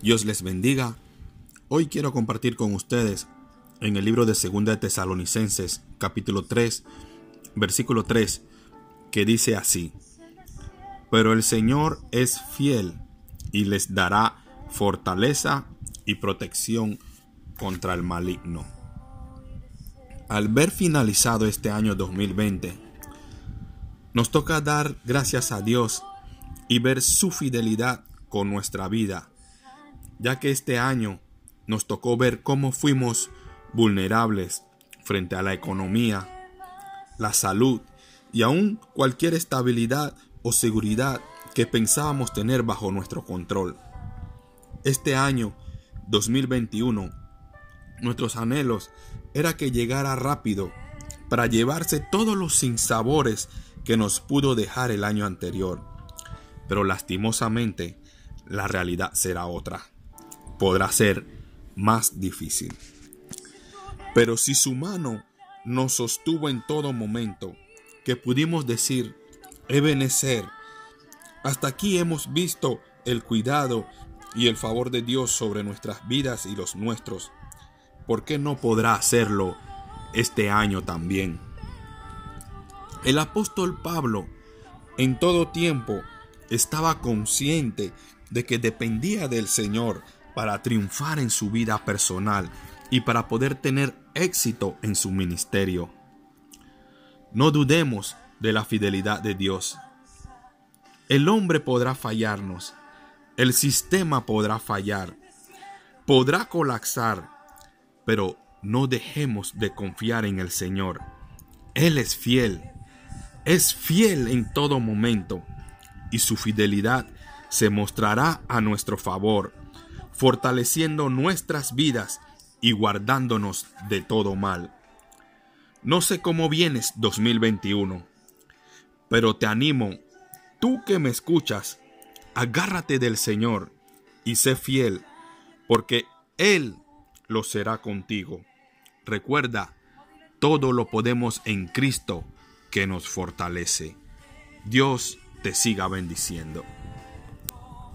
Dios les bendiga. Hoy quiero compartir con ustedes en el libro de 2 de Tesalonicenses, capítulo 3, versículo 3, que dice así: Pero el Señor es fiel y les dará fortaleza y protección contra el maligno. Al ver finalizado este año 2020, nos toca dar gracias a Dios y ver su fidelidad con nuestra vida ya que este año nos tocó ver cómo fuimos vulnerables frente a la economía, la salud y aún cualquier estabilidad o seguridad que pensábamos tener bajo nuestro control. Este año 2021, nuestros anhelos era que llegara rápido para llevarse todos los sinsabores que nos pudo dejar el año anterior. Pero lastimosamente, la realidad será otra podrá ser más difícil. Pero si su mano nos sostuvo en todo momento, que pudimos decir, Ebenecer, hasta aquí hemos visto el cuidado y el favor de Dios sobre nuestras vidas y los nuestros, ¿por qué no podrá hacerlo este año también? El apóstol Pablo en todo tiempo estaba consciente de que dependía del Señor para triunfar en su vida personal y para poder tener éxito en su ministerio. No dudemos de la fidelidad de Dios. El hombre podrá fallarnos, el sistema podrá fallar, podrá colapsar, pero no dejemos de confiar en el Señor. Él es fiel, es fiel en todo momento y su fidelidad se mostrará a nuestro favor fortaleciendo nuestras vidas y guardándonos de todo mal. No sé cómo vienes 2021, pero te animo, tú que me escuchas, agárrate del Señor y sé fiel, porque Él lo será contigo. Recuerda, todo lo podemos en Cristo que nos fortalece. Dios te siga bendiciendo.